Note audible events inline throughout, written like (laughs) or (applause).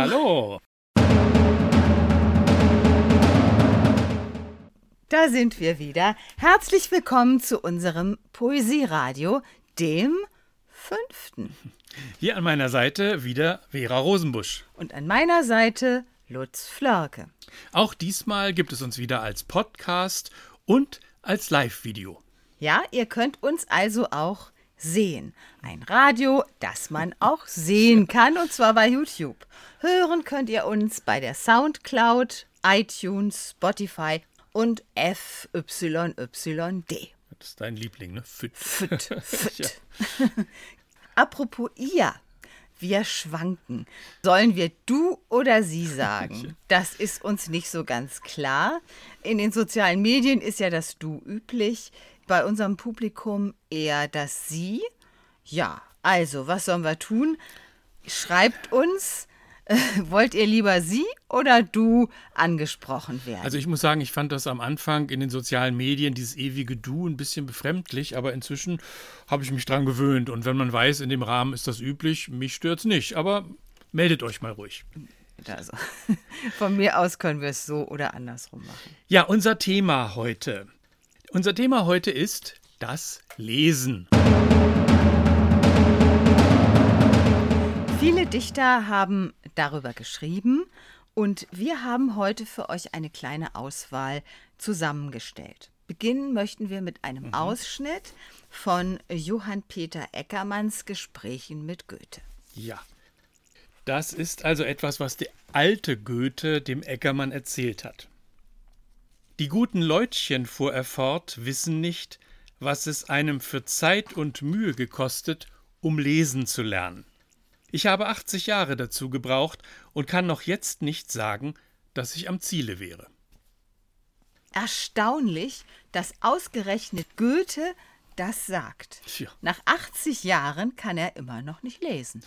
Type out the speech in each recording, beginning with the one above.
Hallo. Da sind wir wieder. Herzlich willkommen zu unserem Poesieradio, dem fünften. Hier an meiner Seite wieder Vera Rosenbusch. Und an meiner Seite Lutz Flörke. Auch diesmal gibt es uns wieder als Podcast und als Live-Video. Ja, ihr könnt uns also auch sehen. Ein Radio, das man auch sehen kann, und zwar bei YouTube. Hören könnt ihr uns bei der Soundcloud, iTunes, Spotify und FYYD. Das ist dein Liebling, ne? Fit. Fit, fit. Apropos ihr, wir schwanken. Sollen wir du oder sie sagen? (laughs) Das ist uns nicht so ganz klar. In den sozialen Medien ist ja das du üblich, bei unserem Publikum eher das sie. Ja, also, was sollen wir tun? Schreibt uns (laughs) wollt ihr lieber sie oder du angesprochen werden? Also ich muss sagen, ich fand das am Anfang in den sozialen Medien, dieses ewige Du, ein bisschen befremdlich, aber inzwischen habe ich mich dran gewöhnt. Und wenn man weiß, in dem Rahmen ist das üblich, mich stört es nicht. Aber meldet euch mal ruhig. Also, (laughs) von mir aus können wir es so oder andersrum machen. Ja, unser Thema heute. Unser Thema heute ist das Lesen. Viele Dichter haben darüber geschrieben und wir haben heute für euch eine kleine Auswahl zusammengestellt. Beginnen möchten wir mit einem mhm. Ausschnitt von Johann Peter Eckermanns Gesprächen mit Goethe. Ja. Das ist also etwas, was der alte Goethe dem Eckermann erzählt hat. Die guten Leutchen, fuhr er fort, wissen nicht, was es einem für Zeit und Mühe gekostet, um lesen zu lernen. Ich habe 80 Jahre dazu gebraucht und kann noch jetzt nicht sagen, dass ich am Ziele wäre. Erstaunlich, dass ausgerechnet Goethe das sagt. Tja. Nach 80 Jahren kann er immer noch nicht lesen.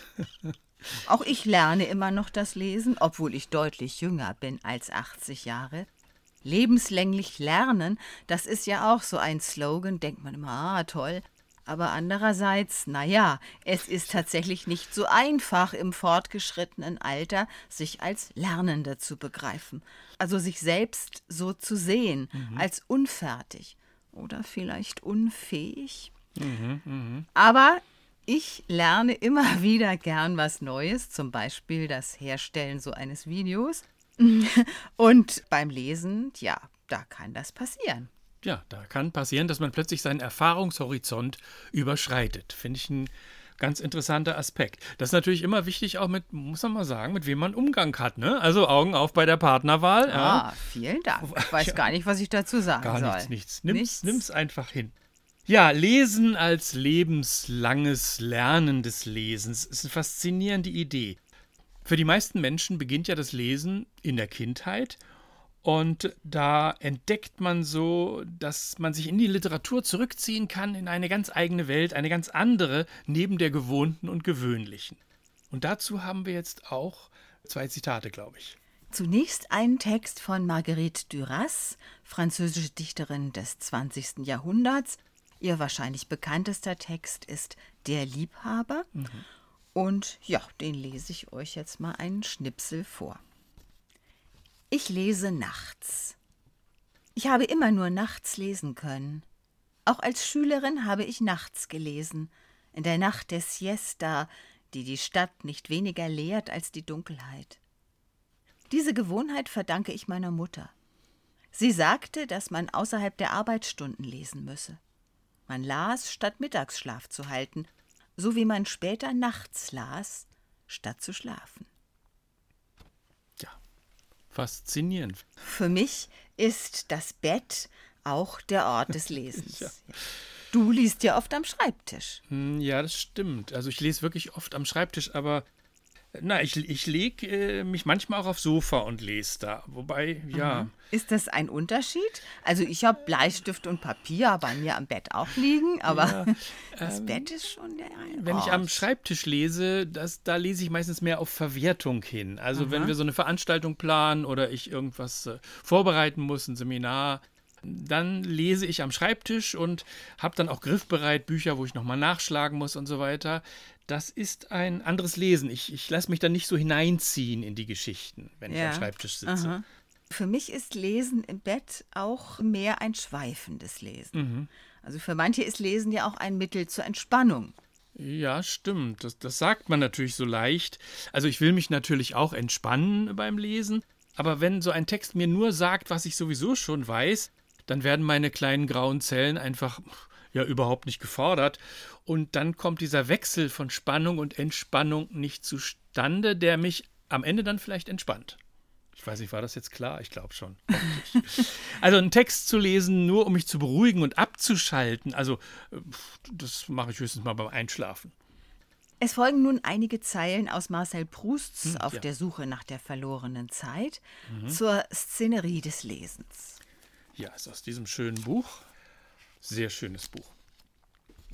Auch ich lerne immer noch das Lesen, obwohl ich deutlich jünger bin als 80 Jahre. Lebenslänglich lernen, das ist ja auch so ein Slogan, denkt man immer, ah toll, aber andererseits, naja, es ist tatsächlich nicht so einfach im fortgeschrittenen Alter, sich als Lernender zu begreifen. Also sich selbst so zu sehen, mhm. als unfertig oder vielleicht unfähig. Mhm, mh. Aber ich lerne immer (laughs) wieder gern was Neues, zum Beispiel das Herstellen so eines Videos. (laughs) Und beim Lesen, ja, da kann das passieren. Ja, da kann passieren, dass man plötzlich seinen Erfahrungshorizont überschreitet. Finde ich ein ganz interessanter Aspekt. Das ist natürlich immer wichtig, auch mit, muss man mal sagen, mit wem man Umgang hat. Ne? Also Augen auf bei der Partnerwahl. Ah, ja. vielen Dank. Ich weiß (laughs) ja. gar nicht, was ich dazu sagen gar soll. Gar nichts, nichts. Nimm's, nichts. nimm's einfach hin. Ja, Lesen als lebenslanges Lernen des Lesens ist eine faszinierende Idee. Für die meisten Menschen beginnt ja das Lesen in der Kindheit und da entdeckt man so, dass man sich in die Literatur zurückziehen kann, in eine ganz eigene Welt, eine ganz andere, neben der gewohnten und gewöhnlichen. Und dazu haben wir jetzt auch zwei Zitate, glaube ich. Zunächst einen Text von Marguerite Duras, französische Dichterin des 20. Jahrhunderts. Ihr wahrscheinlich bekanntester Text ist Der Liebhaber. Mhm. Und ja, den lese ich euch jetzt mal einen Schnipsel vor. Ich lese nachts. Ich habe immer nur nachts lesen können. Auch als Schülerin habe ich nachts gelesen, in der Nacht der Siesta, die die Stadt nicht weniger lehrt als die Dunkelheit. Diese Gewohnheit verdanke ich meiner Mutter. Sie sagte, dass man außerhalb der Arbeitsstunden lesen müsse. Man las, statt Mittagsschlaf zu halten, so wie man später nachts las, statt zu schlafen. Faszinierend. Für mich ist das Bett auch der Ort des Lesens. (laughs) ja. Du liest ja oft am Schreibtisch. Hm, ja, das stimmt. Also ich lese wirklich oft am Schreibtisch, aber na, ich, ich lege äh, mich manchmal auch aufs Sofa und lese da. Wobei, ja. Mhm. Ist das ein Unterschied? Also ich habe Bleistift und Papier bei mir am Bett auch liegen, aber ja, (laughs) das ähm, Bett ist schon der ein Wenn ich am Schreibtisch lese, das, da lese ich meistens mehr auf Verwertung hin. Also Aha. wenn wir so eine Veranstaltung planen oder ich irgendwas äh, vorbereiten muss, ein Seminar, Dann lese ich am Schreibtisch und habe dann auch griffbereit Bücher, wo ich nochmal nachschlagen muss und so weiter. Das ist ein anderes Lesen. Ich, ich lasse mich dann nicht so hineinziehen in die Geschichten, wenn ja. ich am Schreibtisch sitze. Aha. Für mich ist Lesen im Bett auch mehr ein schweifendes Lesen. Mhm. Also für manche ist Lesen ja auch ein Mittel zur Entspannung. Ja, stimmt. Das, das sagt man natürlich so leicht. Also ich will mich natürlich auch entspannen beim Lesen. Aber wenn so ein Text mir nur sagt, was ich sowieso schon weiß, dann werden meine kleinen grauen Zellen einfach ja überhaupt nicht gefordert. Und dann kommt dieser Wechsel von Spannung und Entspannung nicht zustande, der mich am Ende dann vielleicht entspannt. Ich weiß nicht, war das jetzt klar? Ich glaube schon. (laughs) also einen Text zu lesen, nur um mich zu beruhigen und abzuschalten, also das mache ich höchstens mal beim Einschlafen. Es folgen nun einige Zeilen aus Marcel Prousts hm, Auf ja. der Suche nach der verlorenen Zeit mhm. zur Szenerie des Lesens. Ja, ist aus diesem schönen Buch. Sehr schönes Buch.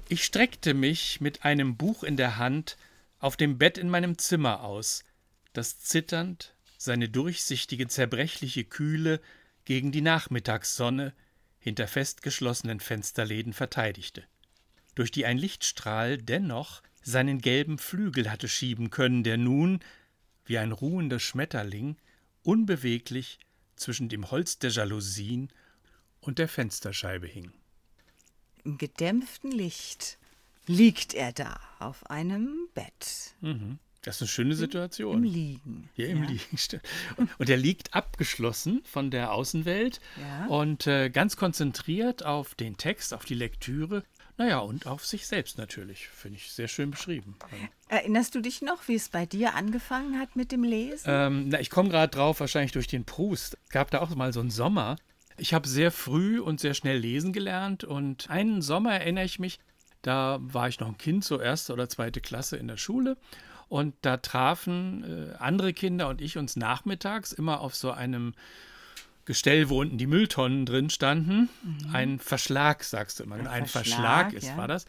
Ich streckte mich mit einem Buch in der Hand auf dem Bett in meinem Zimmer aus, das zitternd seine durchsichtige, zerbrechliche Kühle gegen die Nachmittagssonne hinter festgeschlossenen Fensterläden verteidigte, durch die ein Lichtstrahl dennoch seinen gelben Flügel hatte schieben können, der nun, wie ein ruhender Schmetterling, unbeweglich zwischen dem Holz der Jalousien und der Fensterscheibe hing. Im gedämpften Licht liegt er da auf einem Bett. Mhm. Das ist eine schöne Situation. Im, Liegen. Ja, im ja. Liegen. (laughs) Und er liegt abgeschlossen von der Außenwelt ja. und äh, ganz konzentriert auf den Text, auf die Lektüre. Naja, und auf sich selbst natürlich. Finde ich sehr schön beschrieben. Erinnerst du dich noch, wie es bei dir angefangen hat mit dem Lesen? Ähm, na, ich komme gerade drauf, wahrscheinlich durch den Proust. Es gab da auch mal so einen Sommer. Ich habe sehr früh und sehr schnell lesen gelernt und einen Sommer erinnere ich mich, da war ich noch ein Kind, so erste oder zweite Klasse in der Schule. Und da trafen äh, andere Kinder und ich uns nachmittags immer auf so einem Gestell, wo unten die Mülltonnen drin standen. Mhm. Ein Verschlag, sagst du immer. Ein, ein Verschlag, Verschlag ist, ja. war das.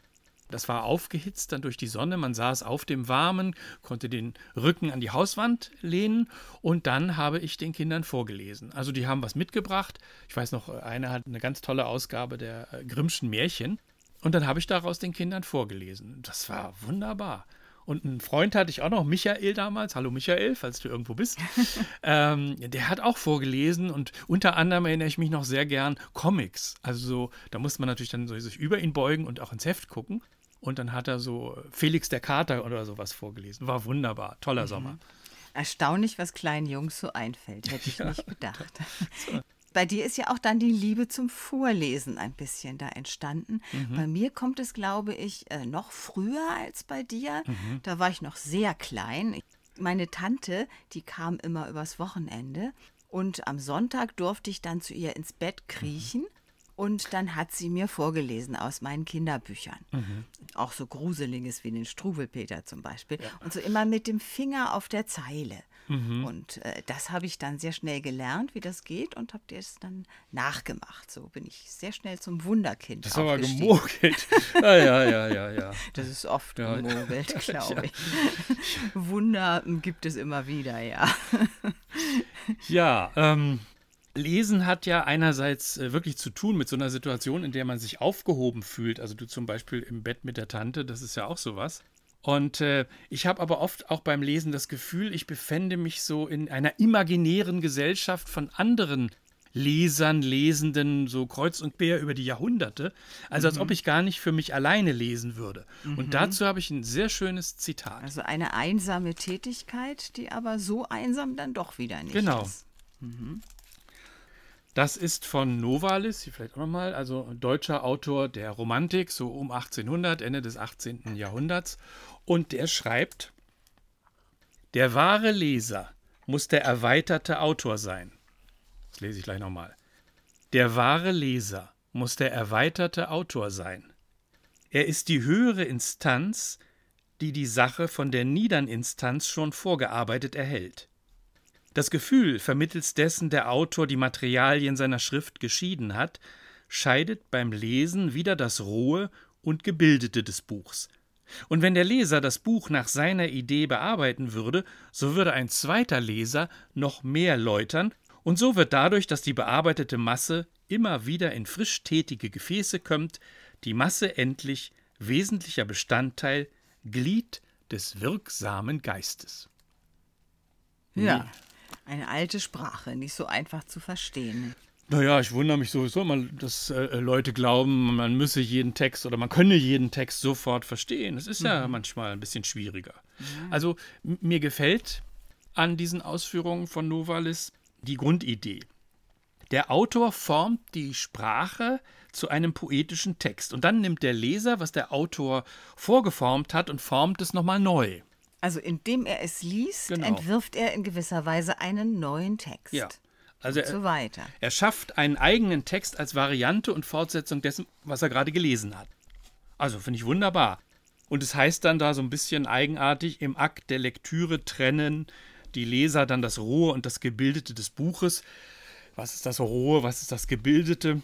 Das war aufgehitzt dann durch die Sonne. Man saß auf dem Warmen, konnte den Rücken an die Hauswand lehnen und dann habe ich den Kindern vorgelesen. Also die haben was mitgebracht. Ich weiß noch, einer hat eine ganz tolle Ausgabe der äh, Grimmschen Märchen und dann habe ich daraus den Kindern vorgelesen. Das war wunderbar. Und einen Freund hatte ich auch noch, Michael damals. Hallo Michael, falls du irgendwo bist. (laughs) ähm, der hat auch vorgelesen und unter anderem erinnere ich mich noch sehr gern Comics. Also so, da musste man natürlich dann so sich über ihn beugen und auch ins Heft gucken. Und dann hat er so Felix der Kater oder sowas vorgelesen. War wunderbar, toller mhm. Sommer. Erstaunlich, was kleinen Jungs so einfällt, hätte ich (laughs) ja, nicht gedacht. (laughs) So. Bei dir ist ja auch dann die Liebe zum Vorlesen ein bisschen da entstanden. Mhm. Bei mir kommt es, glaube ich, äh, noch früher als bei dir. Mhm. Da war ich noch sehr klein. Meine Tante, die kam immer übers Wochenende und am Sonntag durfte ich dann zu ihr ins Bett kriechen. Mhm. Und dann hat sie mir vorgelesen aus meinen Kinderbüchern. Mhm. Auch so Gruseliges wie den Struwelpeter zum Beispiel. Ja. Und so immer mit dem Finger auf der Zeile. Mhm. Und äh, das habe ich dann sehr schnell gelernt, wie das geht und habe es dann nachgemacht. So bin ich sehr schnell zum Wunderkind. Das ist aber gemogelt. (laughs) ja, ja, ja, ja, ja. Das ist oft ja. gemogelt, (laughs) glaube ich. Wunder gibt es immer wieder, ja. ja, ähm. Lesen hat ja einerseits äh, wirklich zu tun mit so einer Situation, in der man sich aufgehoben fühlt. Also du zum Beispiel im Bett mit der Tante, das ist ja auch sowas. Und äh, ich habe aber oft auch beim Lesen das Gefühl, ich befände mich so in einer imaginären Gesellschaft von anderen Lesern, Lesenden, so kreuz und quer über die Jahrhunderte. Also mhm. als ob ich gar nicht für mich alleine lesen würde. Mhm. Und dazu habe ich ein sehr schönes Zitat. Also eine einsame Tätigkeit, die aber so einsam dann doch wieder nicht genau. ist. Mhm. Das ist von Novalis, vielleicht auch nochmal, also deutscher Autor der Romantik, so um 1800, Ende des 18. Jahrhunderts. Und der schreibt, der wahre Leser muss der erweiterte Autor sein. Das lese ich gleich nochmal. Der wahre Leser muss der erweiterte Autor sein. Er ist die höhere Instanz, die die Sache von der niedern Instanz schon vorgearbeitet erhält. Das Gefühl, vermittels dessen der Autor die Materialien seiner Schrift geschieden hat, scheidet beim Lesen wieder das Rohe und Gebildete des Buchs, und wenn der Leser das Buch nach seiner Idee bearbeiten würde, so würde ein zweiter Leser noch mehr läutern, und so wird dadurch, dass die bearbeitete Masse immer wieder in frisch tätige Gefäße kommt, die Masse endlich wesentlicher Bestandteil, Glied des wirksamen Geistes. Ja, eine alte Sprache, nicht so einfach zu verstehen. Naja, ich wundere mich sowieso mal, dass äh, Leute glauben, man müsse jeden Text oder man könne jeden Text sofort verstehen. Es ist mhm. ja manchmal ein bisschen schwieriger. Mhm. Also mir gefällt an diesen Ausführungen von Novalis die Grundidee. Der Autor formt die Sprache zu einem poetischen Text und dann nimmt der Leser, was der Autor vorgeformt hat und formt es nochmal neu. Also indem er es liest, genau. entwirft er in gewisser Weise einen neuen Text. Ja. Also und so weiter. Er, er schafft einen eigenen Text als Variante und Fortsetzung dessen, was er gerade gelesen hat. Also finde ich wunderbar. Und es heißt dann da so ein bisschen eigenartig im Akt der Lektüre trennen die Leser dann das Rohe und das Gebildete des Buches. Was ist das Rohe, was ist das Gebildete?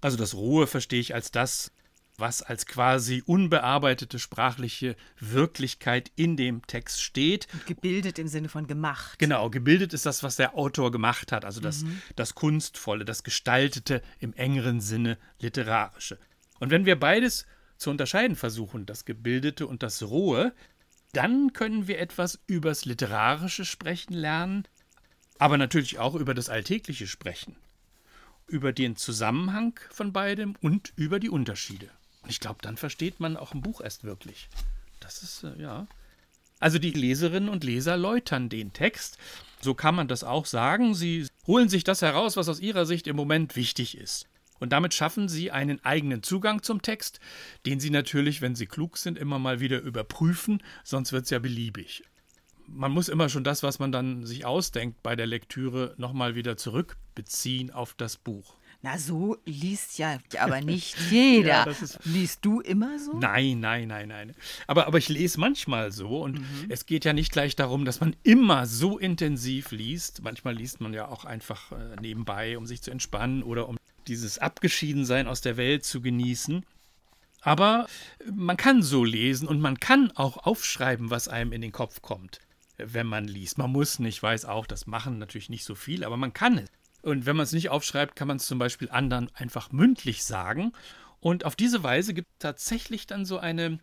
Also das Rohe verstehe ich als das, was als quasi unbearbeitete sprachliche Wirklichkeit in dem Text steht. Und gebildet im Sinne von gemacht. Genau, gebildet ist das, was der Autor gemacht hat, also das, mhm. das Kunstvolle, das Gestaltete im engeren Sinne literarische. Und wenn wir beides zu unterscheiden versuchen, das Gebildete und das Rohe, dann können wir etwas übers Literarische sprechen lernen, aber natürlich auch über das Alltägliche sprechen, über den Zusammenhang von beidem und über die Unterschiede. Und ich glaube, dann versteht man auch ein Buch erst wirklich. Das ist, äh, ja. Also die Leserinnen und Leser läutern den Text. So kann man das auch sagen. Sie holen sich das heraus, was aus ihrer Sicht im Moment wichtig ist. Und damit schaffen sie einen eigenen Zugang zum Text, den sie natürlich, wenn sie klug sind, immer mal wieder überprüfen, sonst wird es ja beliebig. Man muss immer schon das, was man dann sich ausdenkt bei der Lektüre, nochmal wieder zurückbeziehen auf das Buch. Na, so liest ja aber (laughs) nicht jeder. ja, liest du immer so? Nein, nein, nein, nein. Aber, aber ich lese manchmal so und mhm. es geht ja nicht gleich darum, dass man immer so intensiv liest. Manchmal liest man ja auch einfach äh, nebenbei, um sich zu entspannen oder um dieses Abgeschiedensein aus der Welt zu genießen. Aber man kann so lesen und man kann auch aufschreiben, was einem in den Kopf kommt, wenn man liest. Man muss nicht, weiß auch, das machen natürlich nicht so viel, aber man kann es. Und wenn man es nicht aufschreibt, kann man es zum Beispiel anderen einfach mündlich sagen. Und auf diese Weise gibt es tatsächlich dann so eine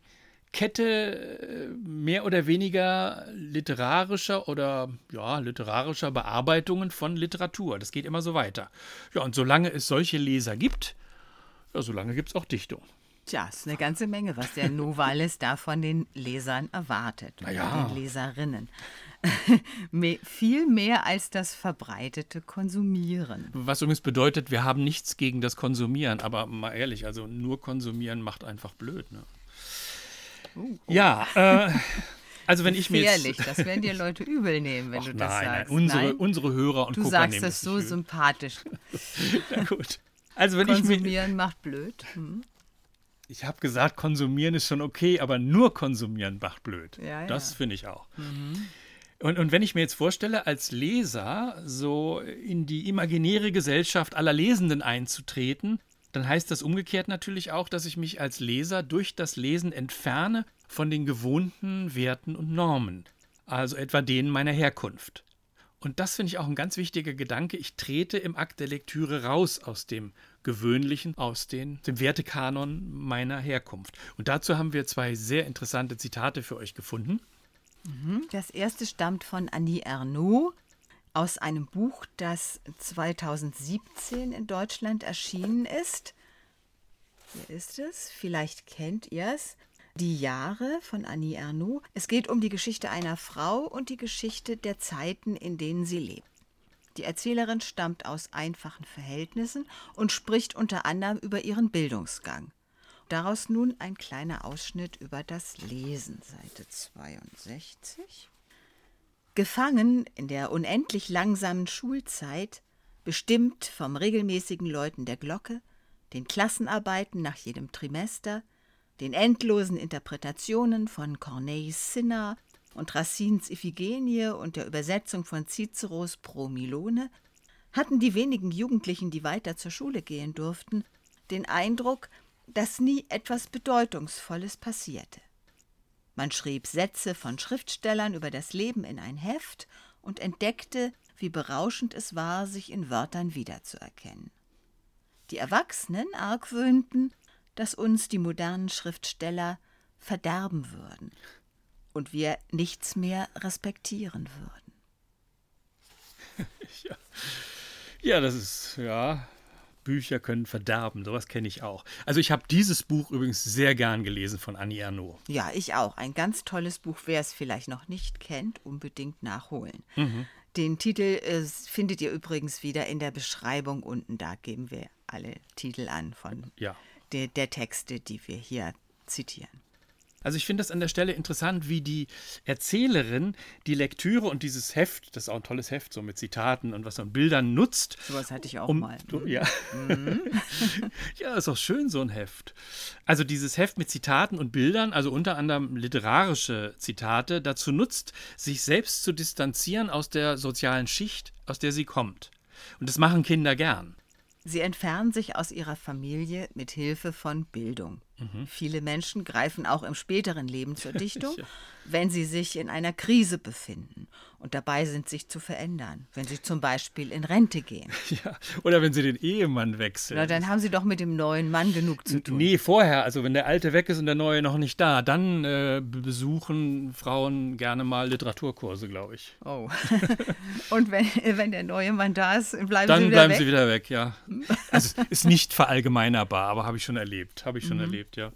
Kette äh, mehr oder weniger literarischer oder ja, literarischer Bearbeitungen von Literatur. Das geht immer so weiter. Ja, und solange es solche Leser gibt, ja, solange gibt es auch Dichtung. Tja, ist eine ganze Menge, was der (laughs) Novalis da von den Lesern erwartet. Naja. Den Leserinnen. (laughs) viel mehr als das verbreitete Konsumieren. Was übrigens bedeutet, wir haben nichts gegen das Konsumieren, aber mal ehrlich, also nur konsumieren macht einfach blöd. Ne? Uh, oh. Ja, äh, also wenn ich mir jetzt... das werden dir Leute übel nehmen, wenn Och, du das nein, sagst. Nein, unsere, nein? unsere Hörer und du Gucker sagst es so sympathisch. (laughs) Na gut. Also wenn Konsumieren ich mir, macht blöd. Hm. Ich habe gesagt, konsumieren ist schon okay, aber nur konsumieren macht blöd. Ja, das finde ich auch. Mhm. Und, und wenn ich mir jetzt vorstelle, als Leser so in die imaginäre Gesellschaft aller Lesenden einzutreten, dann heißt das umgekehrt natürlich auch, dass ich mich als Leser durch das Lesen entferne von den gewohnten Werten und Normen, also etwa denen meiner Herkunft. Und das finde ich auch ein ganz wichtiger Gedanke. Ich trete im Akt der Lektüre raus aus dem Gewöhnlichen, aus den, dem Wertekanon meiner Herkunft. Und dazu haben wir zwei sehr interessante Zitate für euch gefunden. Das erste stammt von Annie Ernaux aus einem Buch, das 2017 in Deutschland erschienen ist. Hier ist es, vielleicht kennt ihr es. Die Jahre von Annie Ernaux. Es geht um die Geschichte einer Frau und die Geschichte der Zeiten, in denen sie lebt. Die Erzählerin stammt aus einfachen Verhältnissen und spricht unter anderem über ihren Bildungsgang. Daraus nun ein kleiner Ausschnitt über das Lesen, Seite 62. Gefangen in der unendlich langsamen Schulzeit, bestimmt vom regelmäßigen Läuten der Glocke, den Klassenarbeiten nach jedem Trimester, den endlosen Interpretationen von Corneilles Cinna und Racines Iphigenie und der Übersetzung von Ciceros Pro Milone, hatten die wenigen Jugendlichen, die weiter zur Schule gehen durften, den Eindruck, dass nie etwas Bedeutungsvolles passierte. Man schrieb Sätze von Schriftstellern über das Leben in ein Heft und entdeckte, wie berauschend es war, sich in Wörtern wiederzuerkennen. Die Erwachsenen argwöhnten, dass uns die modernen Schriftsteller verderben würden und wir nichts mehr respektieren würden. (laughs) ja. ja, das ist, ja, Bücher können verderben, sowas kenne ich auch. Also ich habe dieses Buch übrigens sehr gern gelesen von Annie Ernaux. Ja, ich auch. Ein ganz tolles Buch. Wer es vielleicht noch nicht kennt, unbedingt nachholen. Mhm. Den Titel äh, findet ihr übrigens wieder in der Beschreibung unten. Da geben wir alle Titel an von ja. der, der Texte, die wir hier zitieren. Also ich finde das an der Stelle interessant, wie die Erzählerin die Lektüre und dieses Heft, das ist auch ein tolles Heft, so mit Zitaten und was und Bildern nutzt. Sowas hatte ich auch um, mal. Ja. Mhm. (laughs) ja, ist auch schön, so ein Heft. Also dieses Heft mit Zitaten und Bildern, also unter anderem literarische Zitate, dazu nutzt, sich selbst zu distanzieren aus der sozialen Schicht, aus der sie kommt. Und das machen Kinder gern. Sie entfernen sich aus ihrer Familie mit Hilfe von Bildung. Mhm. Viele Menschen greifen auch im späteren Leben zur (laughs) Dichtung, ja. Wenn sie sich in einer Krise befinden und dabei sind, sich zu verändern, wenn sie zum Beispiel in Rente gehen. (laughs) Ja, oder wenn sie den Ehemann wechseln. Na, dann haben sie doch mit dem neuen Mann genug zu tun. Nee, vorher, also wenn der alte weg ist und der neue noch nicht da, dann äh, besuchen Frauen gerne mal Literaturkurse, glaube ich. Oh. (laughs) und wenn, wenn der neue Mann da ist, bleiben dann sie wieder bleiben weg? sie wieder weg, ja. Also ist nicht verallgemeinerbar, aber habe ich schon erlebt, habe ich schon mhm. erlebt, ja.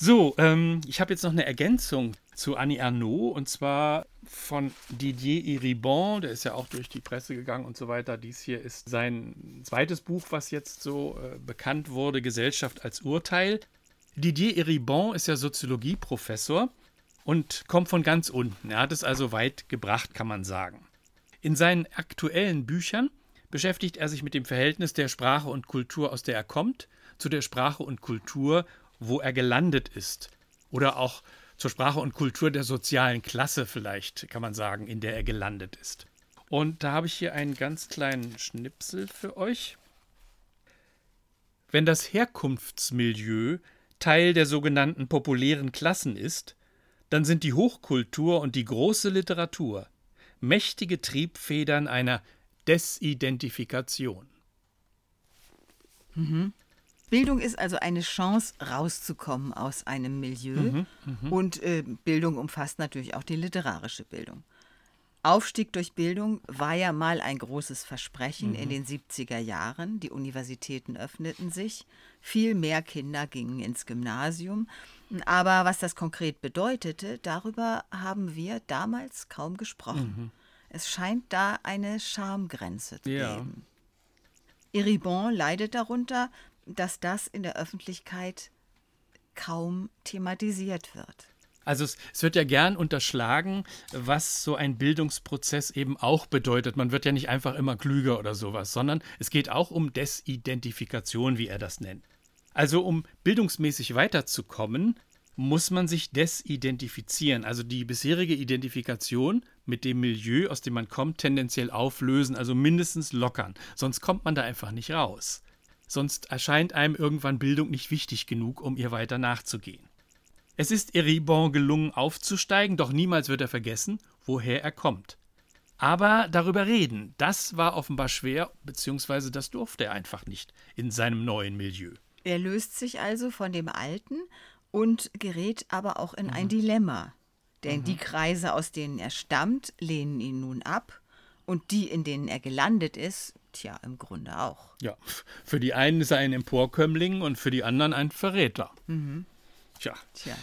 So, ähm, ich habe jetzt noch eine Ergänzung zu Annie Ernaux und zwar von Didier Eribon, der ist ja auch durch die Presse gegangen und so weiter. Dies hier ist sein zweites Buch, was jetzt so äh, bekannt wurde, Gesellschaft als Urteil. Didier Eribon ist ja Soziologieprofessor und kommt von ganz unten. Er hat es also weit gebracht, kann man sagen. In seinen aktuellen Büchern beschäftigt er sich mit dem Verhältnis der Sprache und Kultur, aus der er kommt, zu der Sprache und Kultur, wo er gelandet ist. Oder auch zur Sprache und Kultur der sozialen Klasse vielleicht, kann man sagen, in der er gelandet ist. Und da habe ich hier einen ganz kleinen Schnipsel für euch. Wenn das Herkunftsmilieu Teil der sogenannten populären Klassen ist, dann sind die Hochkultur und die große Literatur mächtige Triebfedern einer Desidentifikation. Mhm. Bildung ist also eine Chance, rauszukommen aus einem Milieu. Mhm, mh. Und äh, Bildung umfasst natürlich auch die literarische Bildung. Aufstieg durch Bildung war ja mal ein großes Versprechen mhm. in den 70er Jahren. Die Universitäten öffneten sich, viel mehr Kinder gingen ins Gymnasium. Aber was das konkret bedeutete, darüber haben wir damals kaum gesprochen. Mhm. Es scheint da eine Schamgrenze zu ja. geben. Eribon leidet darunter, dass das in der Öffentlichkeit kaum thematisiert wird. Also es, es, wird ja gern unterschlagen, was so ein Bildungsprozess eben auch bedeutet. Man wird ja nicht einfach immer klüger oder sowas, sondern es geht auch um Desidentifikation, wie er das nennt. Also um bildungsmäßig weiterzukommen, muss man sich desidentifizieren, also die bisherige Identifikation mit dem Milieu, aus dem man kommt, tendenziell auflösen, also mindestens lockern. Sonst kommt man da einfach nicht raus. Sonst erscheint einem irgendwann Bildung nicht wichtig genug, um ihr weiter nachzugehen. Es ist Eribon gelungen aufzusteigen, doch niemals wird er vergessen, woher er kommt. Aber darüber reden, das war offenbar schwer, beziehungsweise das durfte er einfach nicht in seinem neuen Milieu. Er löst sich also von dem Alten und gerät aber auch in mhm. ein Dilemma. Denn mhm. die Kreise, aus denen er stammt, lehnen ihn nun ab, und die, in denen er gelandet ist, Tja, im Grunde auch. Ja, für die einen ist er ein Emporkömmling und für die anderen ein Verräter. Mhm. Tja. Tja.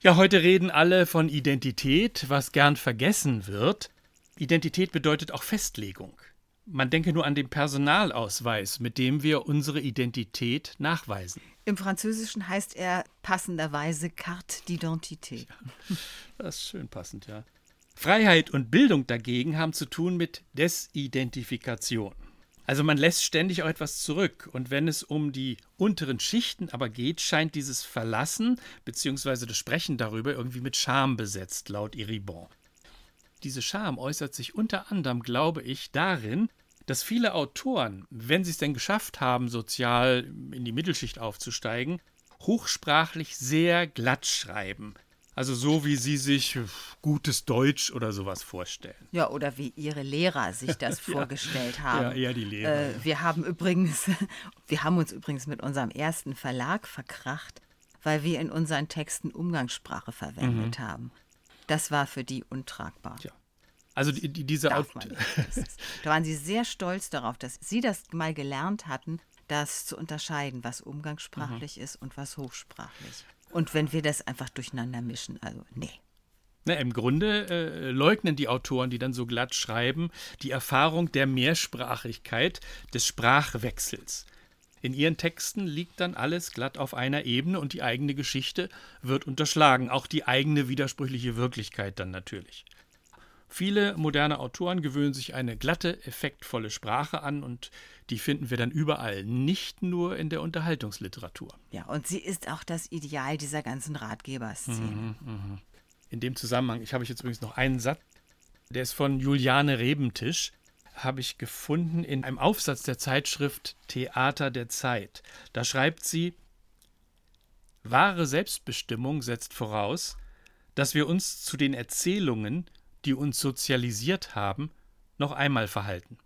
Ja, heute reden alle von Identität, was gern vergessen wird. Identität bedeutet auch Festlegung. Man denke nur an den Personalausweis, mit dem wir unsere Identität nachweisen. Im Französischen heißt er passenderweise Carte d'identité. Ja, das ist schön passend, ja. Freiheit und Bildung dagegen haben zu tun mit Desidentifikation. Also man lässt ständig auch etwas zurück. Und wenn es um die unteren Schichten aber geht, scheint dieses Verlassen bzw. das Sprechen darüber irgendwie mit Scham besetzt, laut Iribon. Diese Scham äußert sich unter anderem, glaube ich, darin, dass viele Autoren, wenn sie es denn geschafft haben, sozial in die Mittelschicht aufzusteigen, hochsprachlich sehr glatt schreiben. Also so, wie Sie sich gutes Deutsch oder sowas vorstellen. Ja, oder wie Ihre Lehrer sich das (laughs) vorgestellt haben. Ja, eher die Lehrer. Äh, wir haben übrigens, (laughs) wir haben uns übrigens mit unserem ersten Verlag verkracht, weil wir in unseren Texten Umgangssprache verwendet mhm. haben. Das war für die untragbar. Ja. Also die, die, diese da waren sie sehr stolz darauf, dass sie das mal gelernt hatten, das zu unterscheiden, was umgangssprachlich mhm. ist und was hochsprachlich. Und wenn wir das einfach durcheinander mischen, also nee. Na, Im Grunde äh, leugnen die Autoren, die dann so glatt schreiben, die Erfahrung der Mehrsprachigkeit, des Sprachwechsels. In ihren Texten liegt dann alles glatt auf einer Ebene und die eigene Geschichte wird unterschlagen, auch die eigene widersprüchliche Wirklichkeit dann natürlich. Viele moderne Autoren gewöhnen sich eine glatte, effektvolle Sprache an und die finden wir dann überall, nicht nur in der Unterhaltungsliteratur. Ja, und sie ist auch das Ideal dieser ganzen Ratgeberszene. Mhm, mh. In dem Zusammenhang, ich habe jetzt übrigens noch einen Satz, der ist von Juliane Rebentisch, habe ich gefunden in einem Aufsatz der Zeitschrift Theater der Zeit. Da schreibt sie, Wahre Selbstbestimmung setzt voraus, dass wir uns zu den Erzählungen die uns sozialisiert haben, noch einmal verhalten.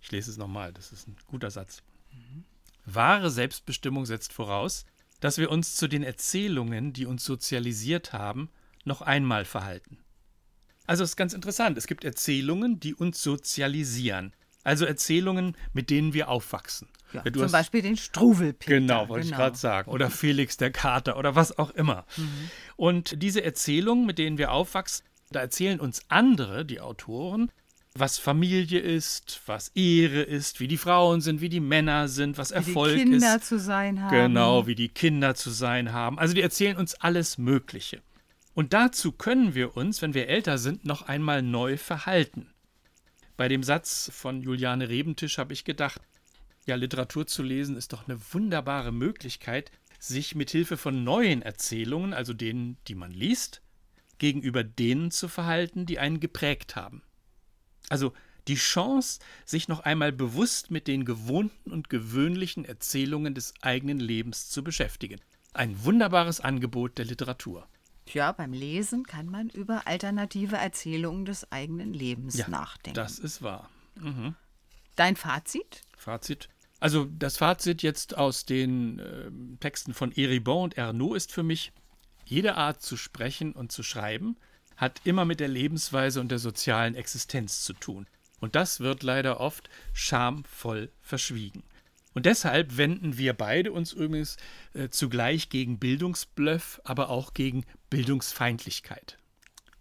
Ich lese es nochmal, das ist ein guter Satz. Mhm. Wahre Selbstbestimmung setzt voraus, dass wir uns zu den Erzählungen, die uns sozialisiert haben, noch einmal verhalten. Also es ist ganz interessant, es gibt Erzählungen, die uns sozialisieren. Also Erzählungen, mit denen wir aufwachsen. Ja, ja, zum hast, Beispiel den Struwelpeter. Genau, wollte genau. ich gerade sagen. Oder Felix der Kater oder was auch immer. Mhm. Und diese Erzählungen, mit denen wir aufwachsen, da erzählen uns andere, die Autoren, was Familie ist, was Ehre ist, wie die Frauen sind, wie die Männer sind, was wie Erfolg ist. Wie die Kinder ist. zu sein haben. Genau, wie die Kinder zu sein haben. Also die erzählen uns alles Mögliche. Und dazu können wir uns, wenn wir älter sind, noch einmal neu verhalten. Bei dem Satz von Juliane Rebentisch habe ich gedacht, ja, Literatur zu lesen ist doch eine wunderbare Möglichkeit, sich mit Hilfe von neuen Erzählungen, also denen, die man liest, gegenüber denen zu verhalten, die einen geprägt haben. Also die Chance, sich noch einmal bewusst mit den gewohnten und gewöhnlichen Erzählungen des eigenen Lebens zu beschäftigen. Ein wunderbares Angebot der Literatur. Tja, beim Lesen kann man über alternative Erzählungen des eigenen Lebens ja, nachdenken. Das ist wahr. Mhm. Dein Fazit? Fazit. Also das Fazit jetzt aus den äh, Texten von Eribon und Ernaud ist für mich, jede Art zu sprechen und zu schreiben hat immer mit der Lebensweise und der sozialen Existenz zu tun. Und das wird leider oft schamvoll verschwiegen. Und deshalb wenden wir beide uns übrigens äh, zugleich gegen Bildungsbluff, aber auch gegen Bildungsfeindlichkeit.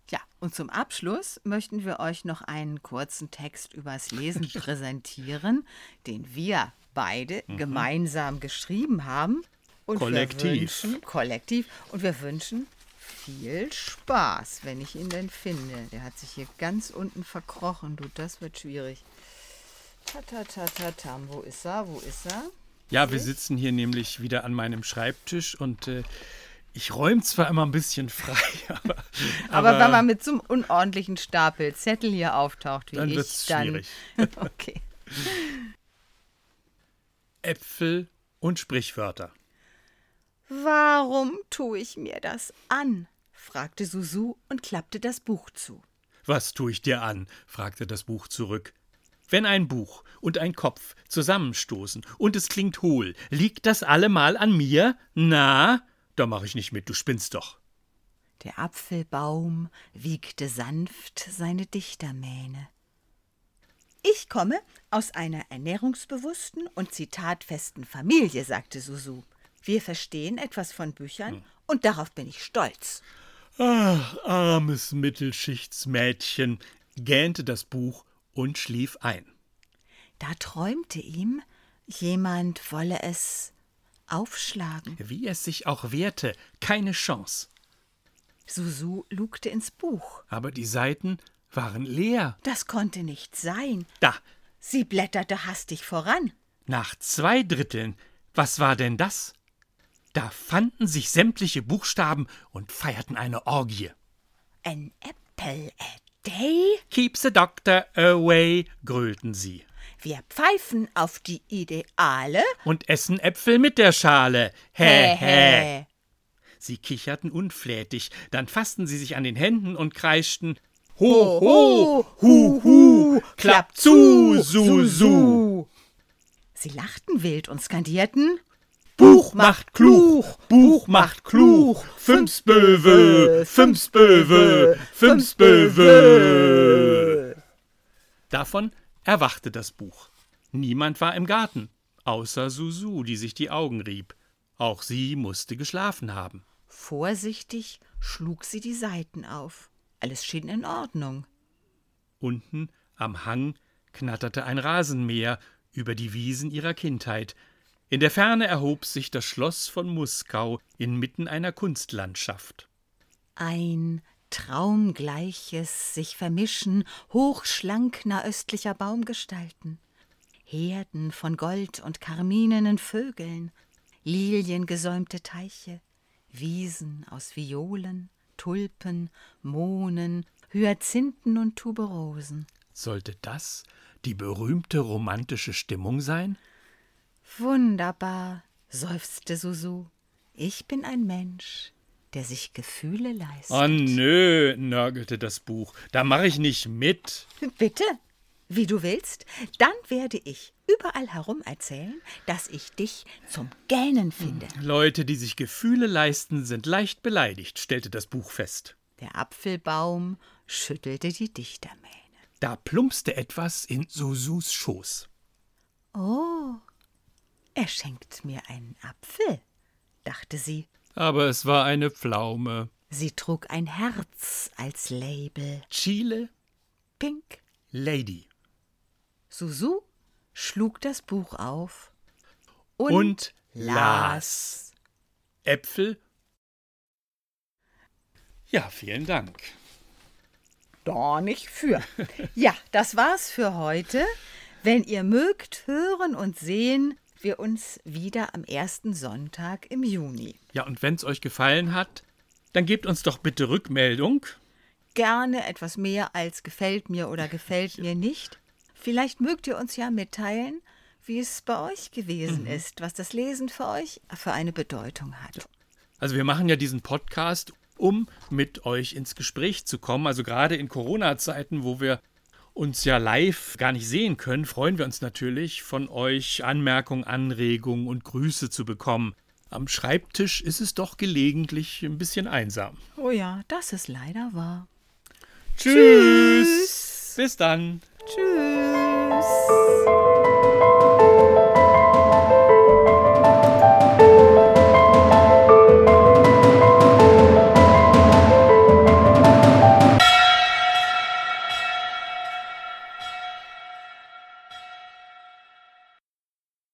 Ja, und zum Abschluss möchten wir euch noch einen kurzen Text übers Lesen (laughs) präsentieren, den wir beide mhm. gemeinsam geschrieben haben und kollektiv. Wünschen, kollektiv. Und wir wünschen viel Spaß, wenn ich ihn denn finde. Der hat sich hier ganz unten verkrochen. Du, das wird schwierig. Tatatatatam, wo ist er? Wo ist er? Ja, wir sitzen hier nämlich wieder an meinem Schreibtisch und äh, ich räume zwar immer ein bisschen frei, aber, (laughs) aber, aber. wenn man mit so einem unordentlichen Stapel Zettel hier auftaucht, wie dann ich, wird's dann. Schwierig. (laughs) okay. Äpfel und Sprichwörter. Warum tue ich mir das an? fragte Susu und klappte das Buch zu. Was tue ich dir an? fragte das Buch zurück. Wenn ein Buch und ein Kopf zusammenstoßen und es klingt hohl, liegt das allemal an mir? Na, da mach ich nicht mit, du spinnst doch. Der Apfelbaum wiegte sanft seine Dichtermähne. Ich komme aus einer ernährungsbewussten und zitatfesten Familie, sagte Susu. Wir verstehen etwas von Büchern hm. und darauf bin ich stolz. Ach, armes Mittelschichtsmädchen, gähnte das Buch und schlief ein. Da träumte ihm, jemand wolle es aufschlagen. Wie es sich auch wehrte, keine Chance. Susu lugte ins Buch. Aber die Seiten waren leer. Das konnte nicht sein. Da. Sie blätterte hastig voran. Nach zwei Dritteln. Was war denn das? Da fanden sich sämtliche Buchstaben und feierten eine Orgie. An apple a day? Keep the doctor away, grölten sie. Wir pfeifen auf die Ideale und essen Äpfel mit der Schale. Hä, hä. Sie kicherten unflätig, dann fassten sie sich an den Händen und kreischten Ho, ho, hu, hu, klapp zu, su, su. Sie lachten wild und skandierten Buch macht Kluch, Buch macht Kluch, Fünfsböwe, Fünfsböwe, Fünfsböwe. Davon erwachte das Buch. Niemand war im Garten, außer Susu, die sich die Augen rieb. Auch sie musste geschlafen haben. Vorsichtig schlug sie die Seiten auf. Alles schien in Ordnung. Unten am Hang knatterte ein Rasenmäher über die Wiesen ihrer Kindheit, in der Ferne erhob sich das Schloss von Muskau inmitten einer Kunstlandschaft. Ein traumgleiches sich vermischen hochschlank nahöstlicher Baumgestalten, Herden von Gold und karminenen Vögeln, liliengesäumte Teiche, Wiesen aus Violen, Tulpen, Mohnen, Hyazinthen und Tuberosen. Sollte das die berühmte romantische Stimmung sein? Wunderbar, seufzte Susu. Ich bin ein Mensch, der sich Gefühle leistet. Oh nö, nörgelte das Buch. Da mache ich nicht mit. Bitte, wie du willst. Dann werde ich überall herum erzählen, dass ich dich zum Gähnen finde. Leute, die sich Gefühle leisten, sind leicht beleidigt, stellte das Buch fest. Der Apfelbaum schüttelte die Dichtermähne. Da plumpste etwas in Susus Schoß. Oh, er schenkt mir einen Apfel, dachte sie. Aber es war eine Pflaume. Sie trug ein Herz als Label. Chile Pink Lady. Susu schlug das Buch auf und, und las. Äpfel. Ja, vielen Dank. Nicht für. (laughs) Ja, das war's für heute. Wenn ihr mögt, hören und sehen wir uns wieder am ersten Sonntag im Juni. Ja, und wenn es euch gefallen hat, dann gebt uns doch bitte Rückmeldung. Gerne etwas mehr als gefällt mir oder (laughs) gefällt mir nicht. Vielleicht mögt ihr uns ja mitteilen, wie es bei euch gewesen mhm. ist, was das Lesen für euch für eine Bedeutung hat. Also wir machen ja diesen Podcast, um mit euch ins Gespräch zu kommen. Also gerade in Corona-Zeiten, wo wir uns ja live gar nicht sehen können, freuen wir uns natürlich, von euch Anmerkungen, Anregungen und Grüße zu bekommen. Am Schreibtisch ist es doch gelegentlich ein bisschen einsam. Oh ja, das ist leider wahr. Tschüss. Tschüss. Bis dann. Tschüss.